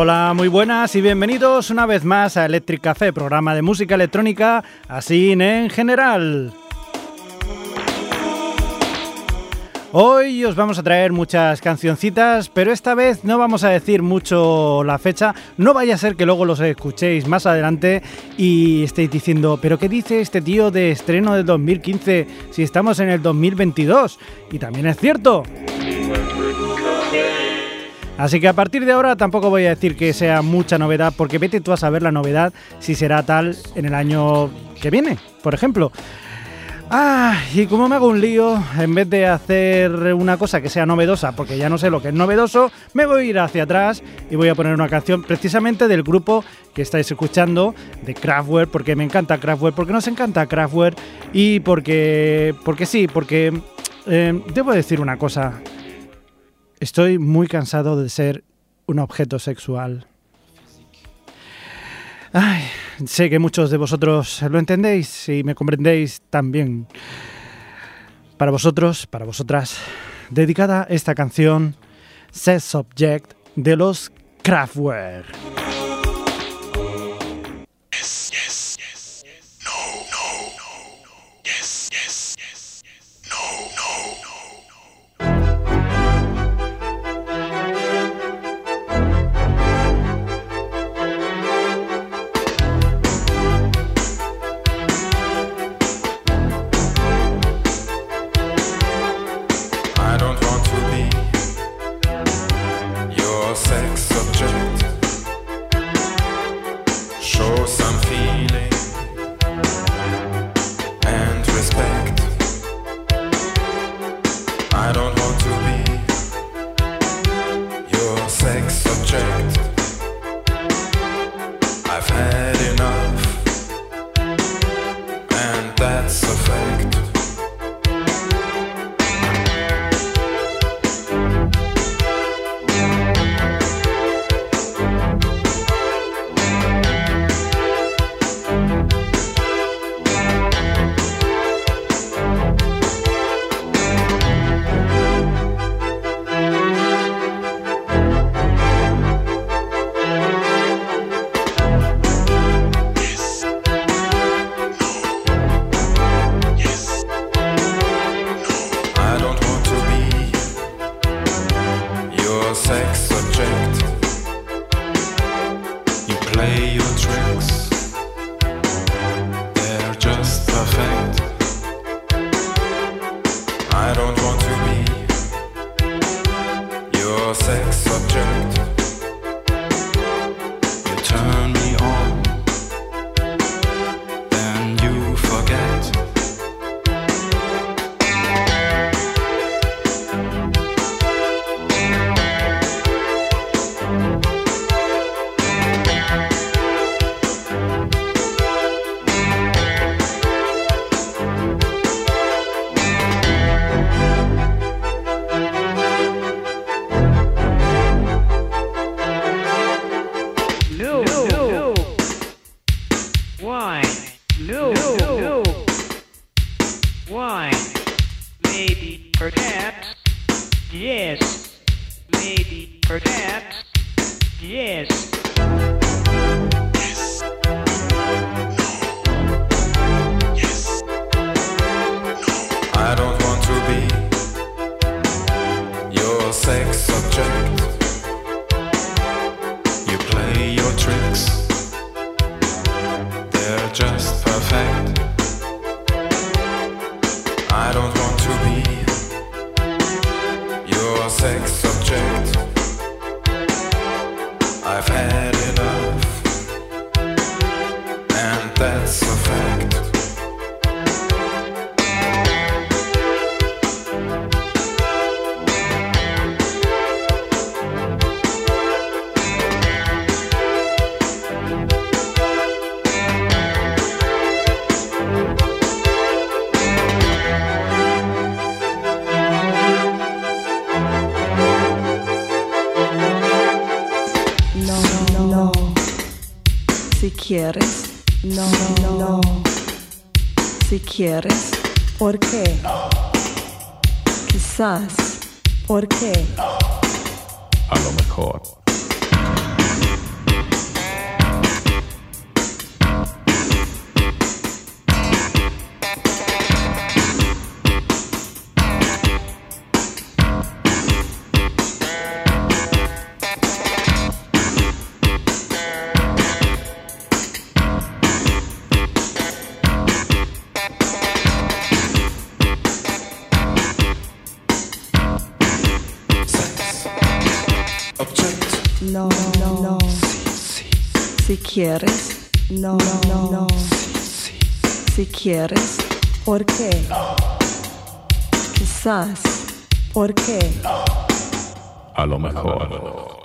Hola, muy buenas y bienvenidos una vez más a Electric Café, programa de música electrónica así en general. Hoy os vamos a traer muchas cancioncitas, pero esta vez no vamos a decir mucho la fecha. No vaya a ser que luego los escuchéis más adelante y estéis diciendo, pero ¿qué dice este tío de estreno del 2015 si estamos en el 2022? Y también es cierto. Así que a partir de ahora tampoco voy a decir que sea mucha novedad, porque vete tú a saber la novedad si será tal en el año que viene, por ejemplo. Ah, y como me hago un lío, en vez de hacer una cosa que sea novedosa, porque ya no sé lo que es novedoso, me voy a ir hacia atrás y voy a poner una canción precisamente del grupo que estáis escuchando, de Kraftwerk, porque me encanta Kraftwerk, porque nos encanta Kraftwerk y porque, porque sí, porque eh, debo decir una cosa. Estoy muy cansado de ser un objeto sexual. Ay, sé que muchos de vosotros lo entendéis y me comprendéis también. Para vosotros, para vosotras, dedicada esta canción, Sex Object de los Kraftwerk. Quieres? ¿Por qué? Quizás. ¿Por qué? A lo mejor. Quieres. No, no, no. Si quieres. ¿Por qué? Quizás. ¿Por qué? A lo mejor.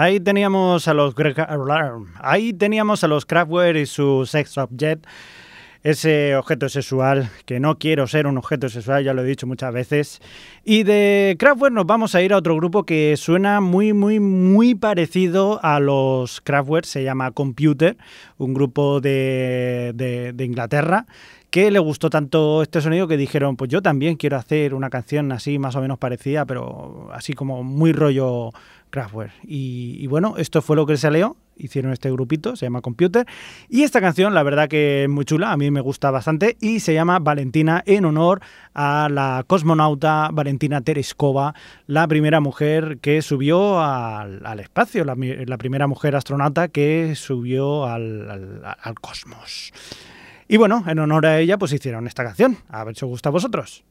Ahí teníamos a los ahí teníamos a los Kraftwerk y su Sex Object, ese objeto sexual que no quiero ser un objeto sexual, ya lo he dicho muchas veces. Y de Kraftwerk nos vamos a ir a otro grupo que suena muy muy muy parecido a los Kraftwerk, se llama Computer, un grupo de, de, de Inglaterra que le gustó tanto este sonido que dijeron, pues yo también quiero hacer una canción así más o menos parecida, pero así como muy rollo Kraftwerk. Y, bueno, esto fue lo que salió, hicieron este grupito, se llama Computer, y esta canción la verdad que es muy chula, a mí me gusta bastante, y se llama Valentina en honor a la cosmonauta Valentina Tereskova, la primera mujer que subió al, espacio, la, primera mujer astronauta que subió al- al cosmos. Y bueno, en honor a ella, pues hicieron esta canción. A ver si os gusta a vosotros.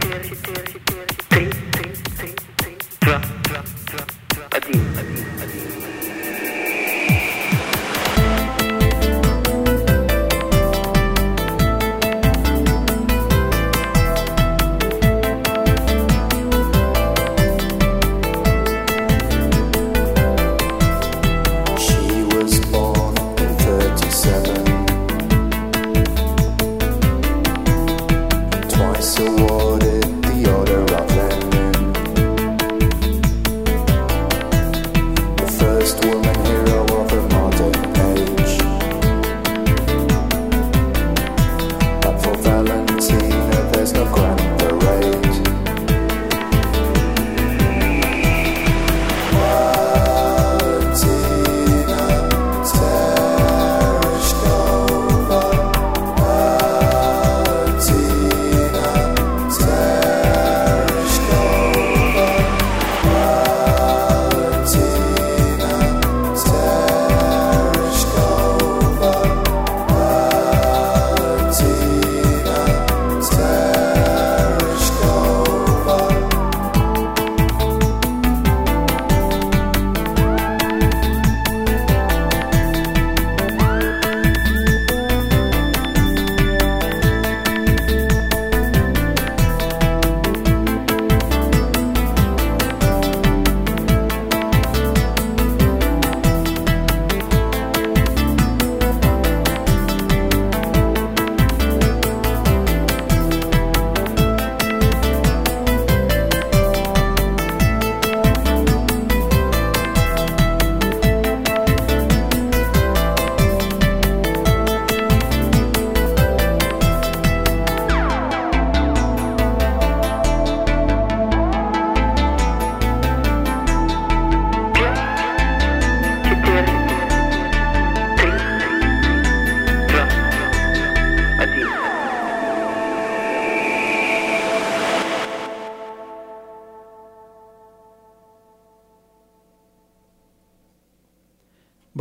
3, 3, 3, 2, 1.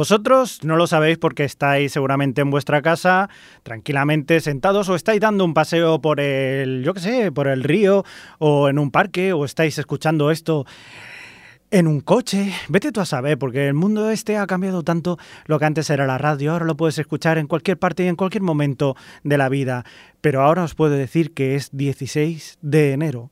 Vosotros no lo sabéis porque estáis seguramente en vuestra casa, tranquilamente sentados, o estáis dando un paseo por el, yo qué sé, por el río, o en un parque, o estáis escuchando esto en un coche. Vete tú a saber, porque el mundo este ha cambiado tanto. Lo que antes era la radio, ahora lo puedes escuchar en cualquier parte y en cualquier momento de la vida. Pero ahora os puedo decir que es 16 de enero.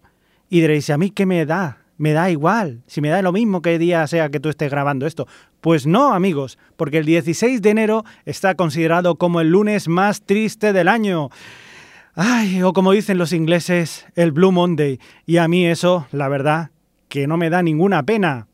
Y diréis, ¿a mí qué me da? Me da igual, si me da lo mismo que día sea que tú estés grabando esto. Pues no, amigos, porque el 16 de enero está considerado como el lunes más triste del año. Ay, o como dicen los ingleses, el Blue Monday. Y a mí eso, la verdad, que no me da ninguna pena.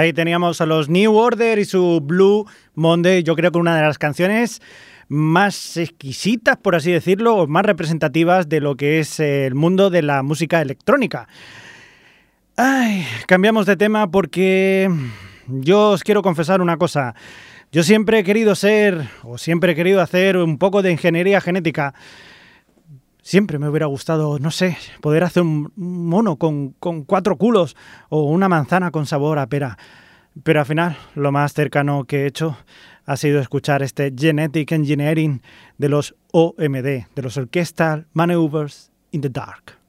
Ahí teníamos a los New Order y su Blue Monday. Yo creo que una de las canciones más exquisitas, por así decirlo, o más representativas de lo que es el mundo de la música electrónica. Ay, cambiamos de tema porque yo os quiero confesar una cosa. Yo siempre he querido ser, o siempre he querido hacer un poco de ingeniería genética. Siempre me hubiera gustado, no sé, poder hacer un mono con, cuatro culos o una manzana con sabor a pera. Pero al final, lo más cercano que he hecho ha sido escuchar este Genetic Engineering de los OMD, de los Orchestral Maneuvers in the Dark.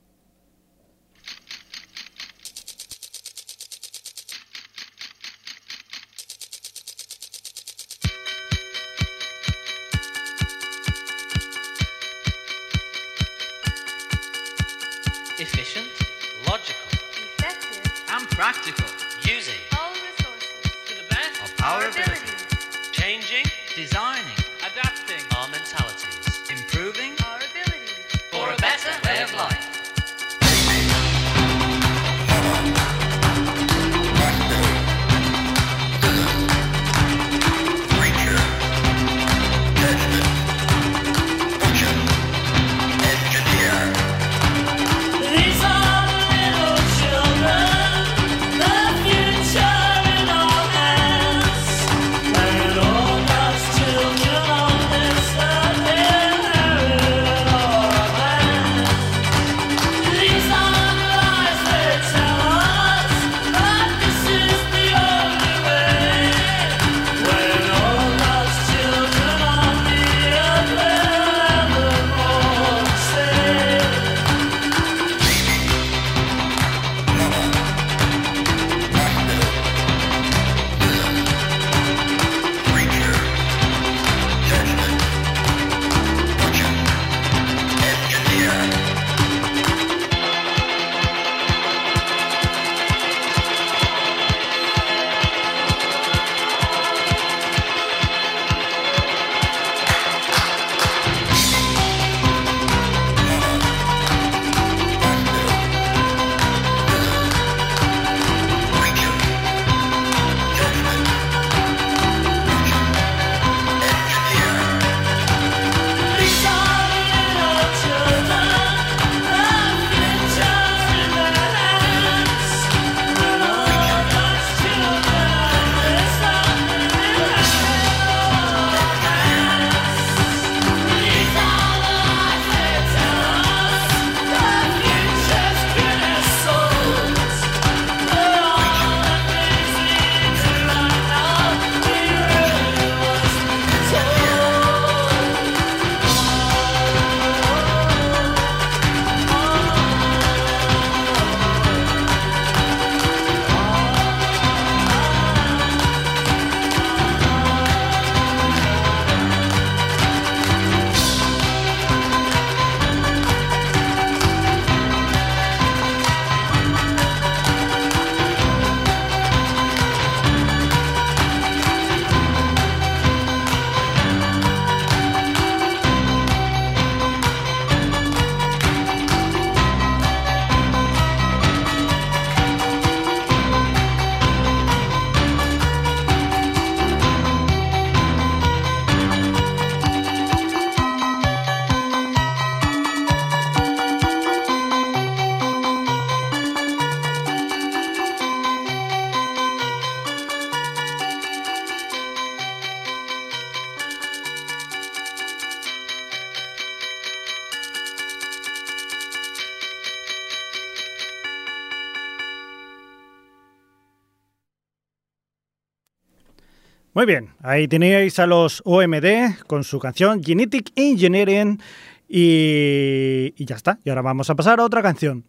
Muy bien, ahí tenéis a los OMD con su canción Genetic Engineering y, ya está. Y ahora vamos a pasar a otra canción.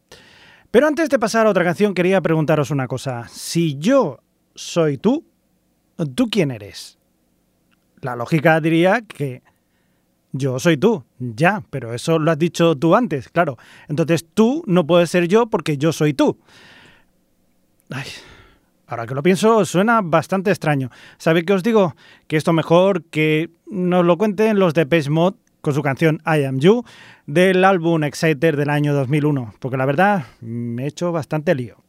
Pero antes de pasar a otra canción quería preguntaros una cosa. Si yo soy tú, ¿tú quién eres? La lógica diría que yo soy tú, ya, pero eso lo has dicho tú antes, claro. Entonces tú no puedes ser yo porque yo soy tú. Ahora que lo pienso, suena bastante extraño. ¿Sabéis qué os digo? Que esto mejor que nos lo cuenten los de Page Mod con su canción I Am You del álbum Exciter del año 2001, porque la verdad me he hecho bastante lío.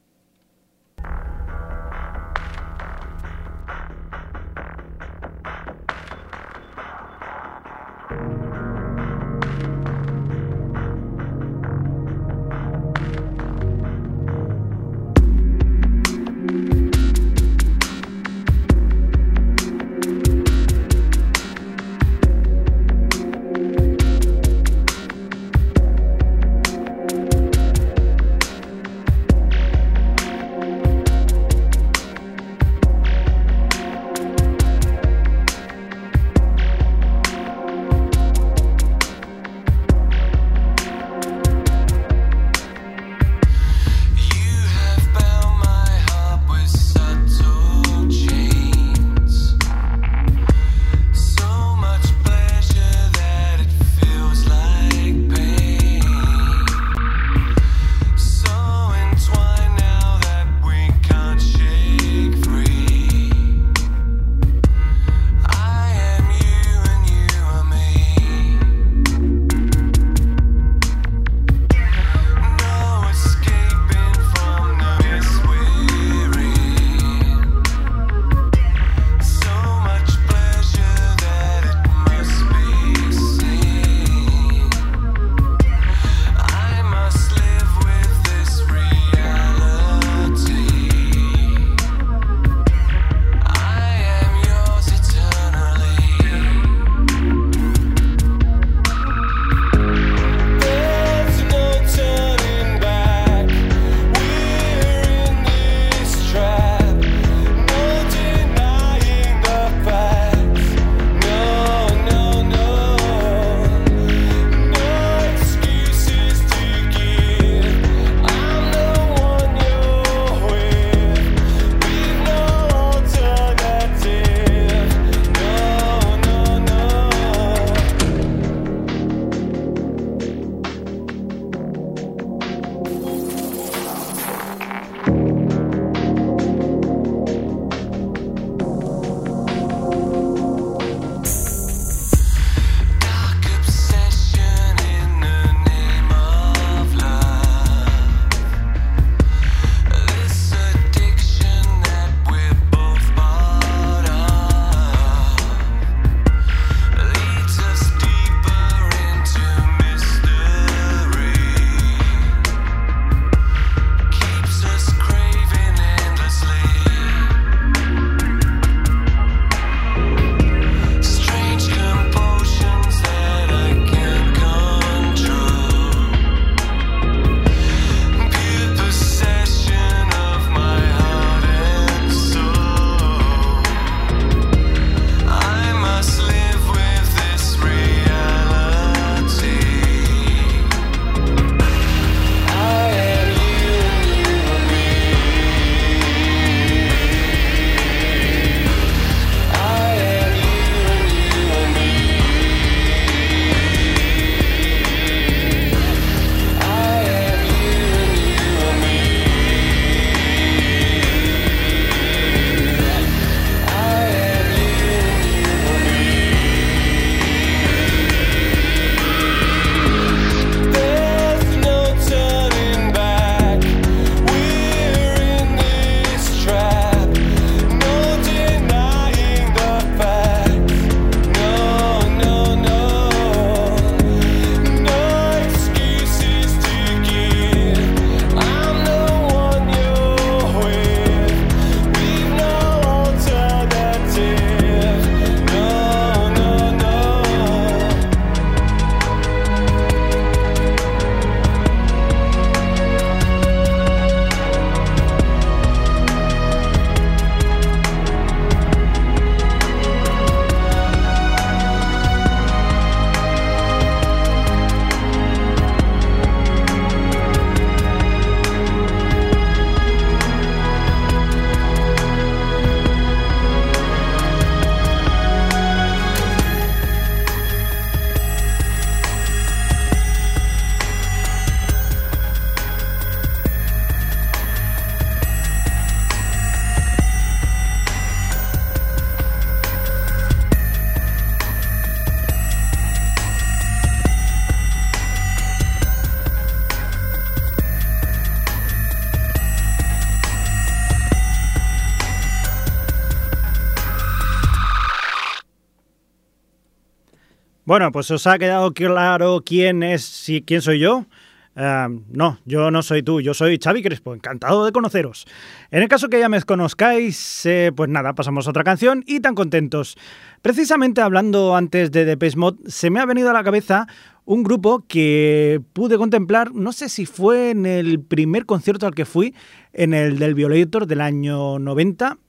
Bueno, pues os ha quedado claro quién es, si, quién soy yo. Ah, no, yo no soy tú, yo soy Xavi Crespo, encantado de conoceros. En el caso que ya me conozcáis, eh, pues nada, pasamos a otra canción y tan contentos. Precisamente hablando antes de Depeche Mode, se me ha venido a la cabeza un grupo que pude contemplar, no sé si fue en el primer concierto al que fui, en el del Violator del año 90,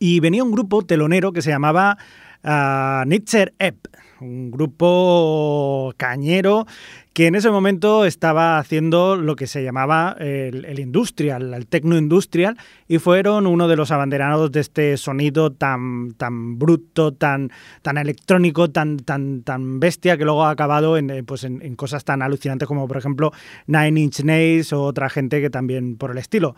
y venía un grupo telonero que se llamaba uh, Nitzer Ebb, un grupo cañero que en ese momento estaba haciendo lo que se llamaba el, industrial, el tecno industrial, y fueron uno de los abanderados de este sonido tan, tan bruto, tan, tan electrónico, tan, tan, tan bestia, que luego ha acabado en, eh, pues en, cosas tan alucinantes como, por ejemplo, Nine Inch Nails o otra gente que también por el estilo.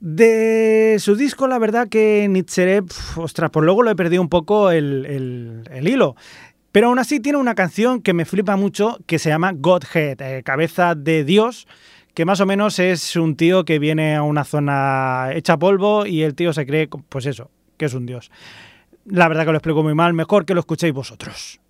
De su disco, la verdad que Nietzsche, ostras, pues luego lo he perdido un poco el, el hilo. Pero aún así tiene una canción que me flipa mucho que se llama Godhead, eh, cabeza de Dios, que más o menos es un tío que viene a una zona hecha polvo y el tío se cree, pues eso, que es un dios. La verdad que lo explico muy mal, mejor que lo escuchéis vosotros.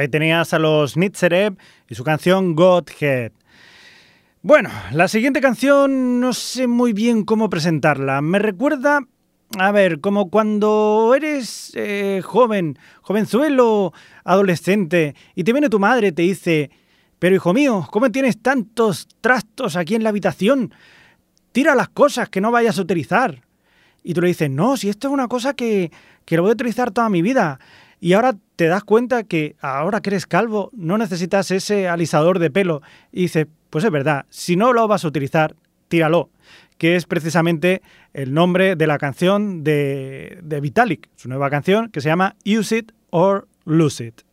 Ahí tenías a los Nitzereb y su canción Godhead. Bueno, la siguiente canción no sé muy bien cómo presentarla. Me recuerda, a ver, como cuando eres eh, joven, jovenzuelo, adolescente, y te viene tu madre y te dice, pero hijo mío, ¿cómo tienes tantos trastos aquí en la habitación? Tira las cosas que no vayas a utilizar. Y tú le dices, no, si esto es una cosa que, que lo voy a utilizar toda mi vida. Y ahora te das cuenta que ahora que eres calvo no necesitas ese alisador de pelo. Y dices, pues es verdad, si no lo vas a utilizar, tíralo. Que es precisamente el nombre de la canción de, de Vitalik, su nueva canción que se llama Use It or Lose It.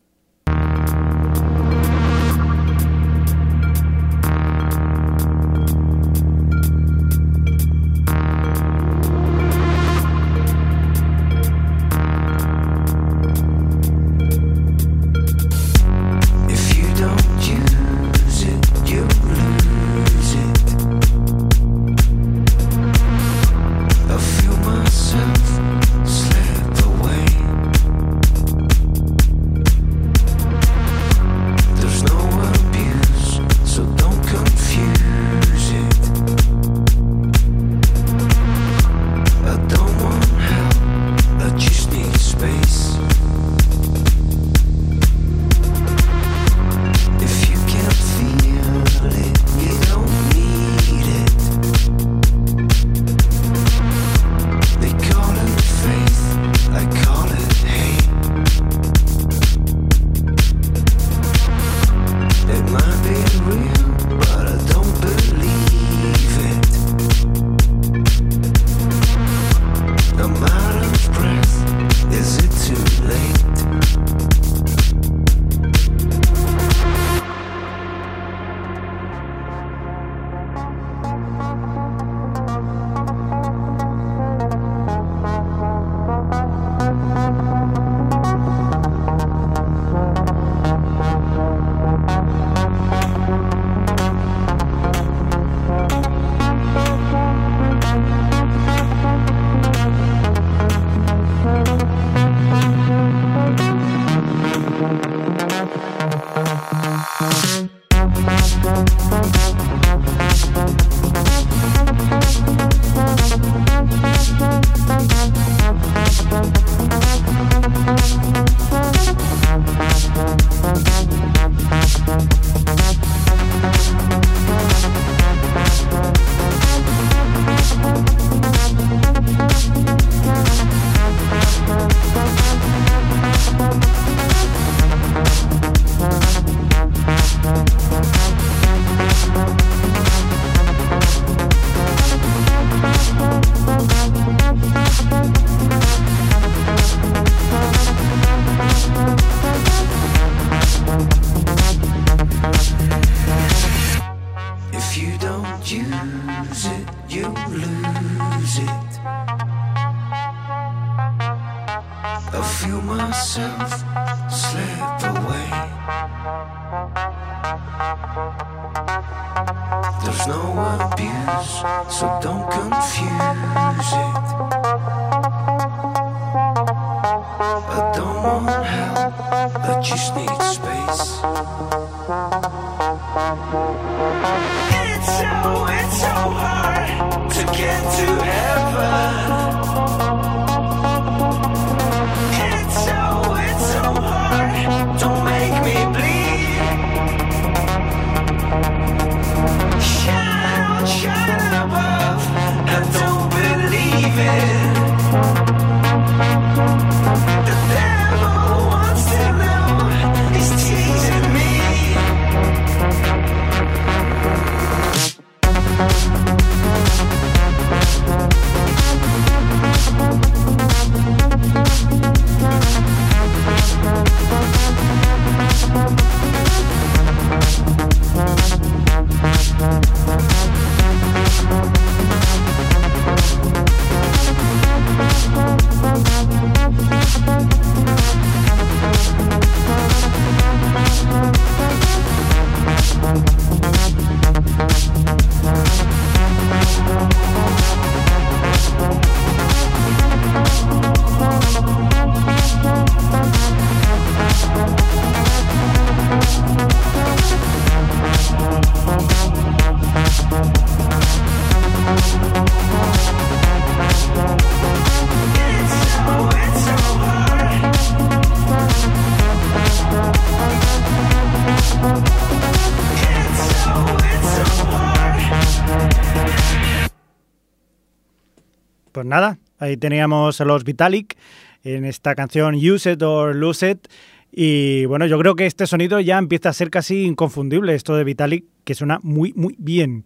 Ahí teníamos a los Vitalik en esta canción Use It or Lose It. Y bueno, yo creo que este sonido ya empieza a ser casi inconfundible, esto de Vitalik, que suena muy, muy bien.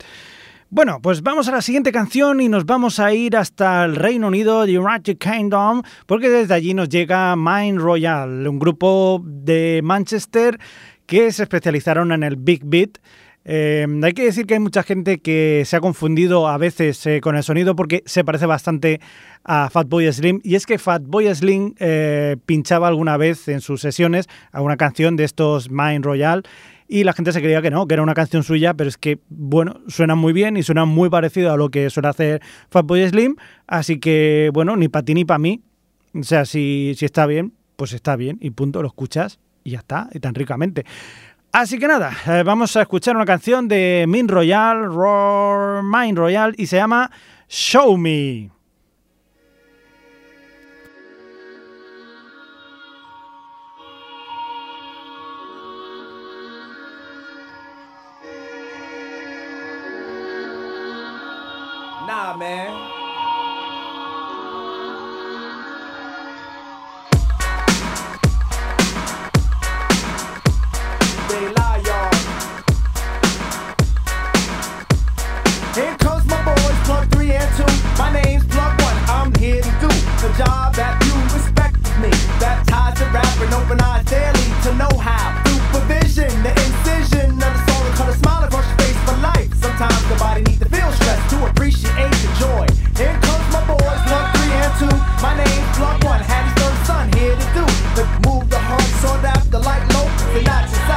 Bueno, pues vamos a la siguiente canción y nos vamos a ir hasta el Reino Unido, The United Kingdom, porque desde allí nos llega Mind Royal, un grupo de Manchester que se especializaron en el Big Beat. Eh, hay que decir que hay mucha gente que se ha confundido a veces eh, con el sonido porque se parece bastante a Fatboy Slim. Y es que Fatboy Slim eh, pinchaba alguna vez en sus sesiones alguna canción de estos Mind Royal y la gente se creía que no, que era una canción suya, pero es que, bueno, suena muy bien y suena muy parecido a lo que suele hacer Fatboy Slim. Así que, bueno, ni para ti ni para mí. O sea, si, si está bien, pues está bien y punto, lo escuchas y ya está, y tan ricamente. Así que nada, eh, vamos a escuchar una canción de Min Royal, Roar, Mind Royal, y se llama Show Me. Nah, man. job that you respect me. Baptized to rap and open eyes daily to know how. Supervision, the incision of the soul and cut a smile across your face for life. Sometimes the body needs to feel stress to appreciate the joy. Here comes my boys, love three and two. My name, Block One, Hattie's third son, here to do. The move the heart, sought after light, low, the not just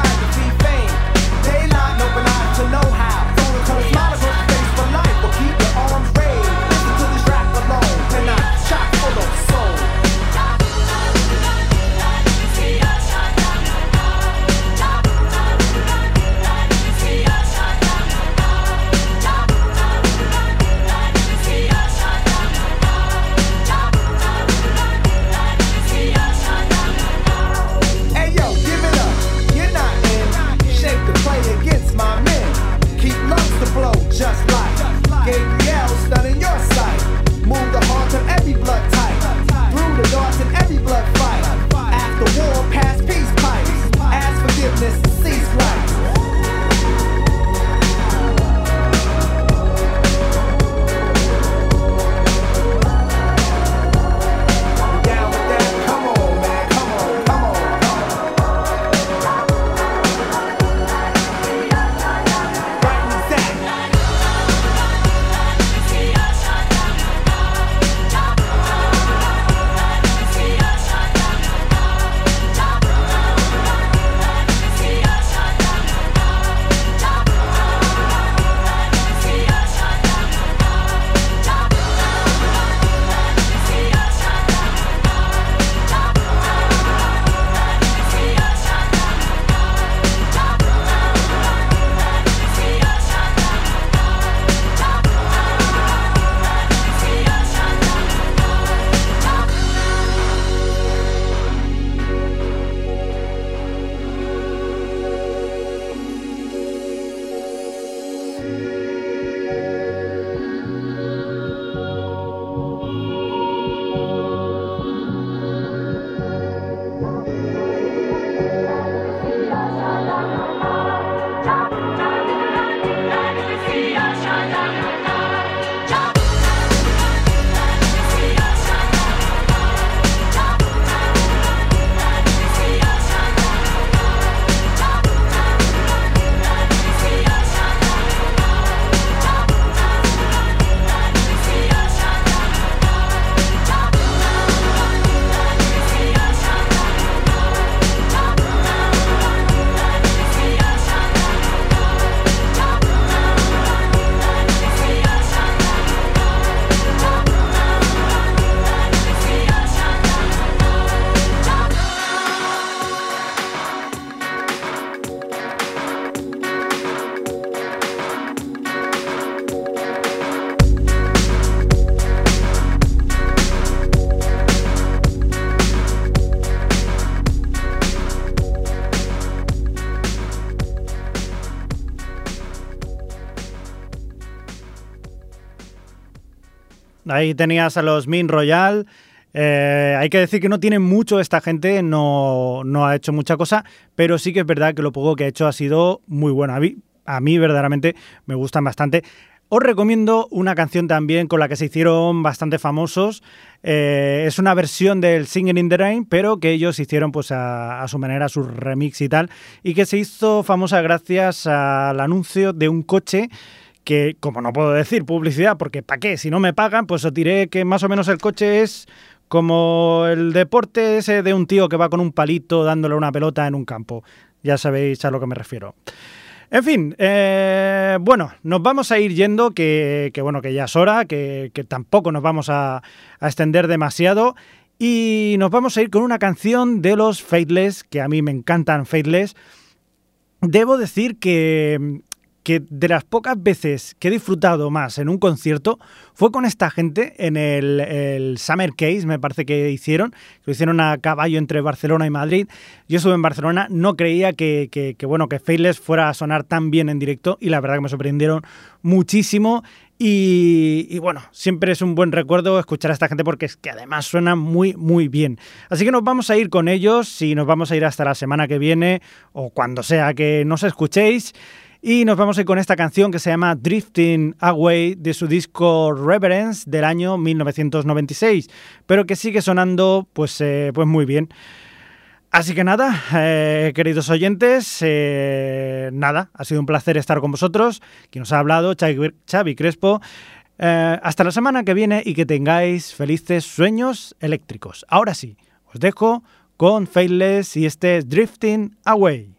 ahí tenías a los Min Royal. Eh, hay que decir que no tiene mucho esta gente, no, no ha hecho mucha cosa, pero sí que es verdad que lo poco que ha hecho ha sido muy bueno. A mí, verdaderamente me gustan bastante. Os recomiendo una canción también con la que se hicieron bastante famosos. Eh, es una versión del Singing in the Rain, pero que ellos hicieron pues a, a su manera, su remix y tal, y que se hizo famosa gracias al anuncio de un coche que, como no puedo decir publicidad, porque ¿para qué? Si no me pagan, pues os diré que más o menos el coche es como el deporte ese de un tío que va con un palito dándole una pelota en un campo. Ya sabéis a lo que me refiero. En fin, eh, bueno, nos vamos a ir yendo, que, bueno, que ya es hora, que, que tampoco nos vamos a, a, extender demasiado. Y nos vamos a ir con una canción de los Faithless, que a mí me encantan Faithless. Debo decir que que de las pocas veces que he disfrutado más en un concierto fue con esta gente en el, Summer Case, me parece que hicieron, lo hicieron a caballo entre Barcelona y Madrid. Yo estuve en Barcelona, no creía que, que, bueno, que fuera a sonar tan bien en directo y la verdad que me sorprendieron muchísimo. Y, y, bueno, siempre es un buen recuerdo escuchar a esta gente porque es que además suena muy, muy bien. Así que nos vamos a ir con ellos y nos vamos a ir hasta la semana que viene o cuando sea que nos escuchéis. Y nos vamos a ir con esta canción que se llama Drifting Away de su disco Reverence del año 1996, pero que sigue sonando pues, eh, pues muy bien. Así que nada, eh, queridos oyentes, eh, nada, ha sido un placer estar con vosotros. Quien nos ha hablado, Xavi, Crespo. Hasta la semana que viene y que tengáis felices sueños eléctricos. Ahora sí, os dejo con Faithless y este es Drifting Away.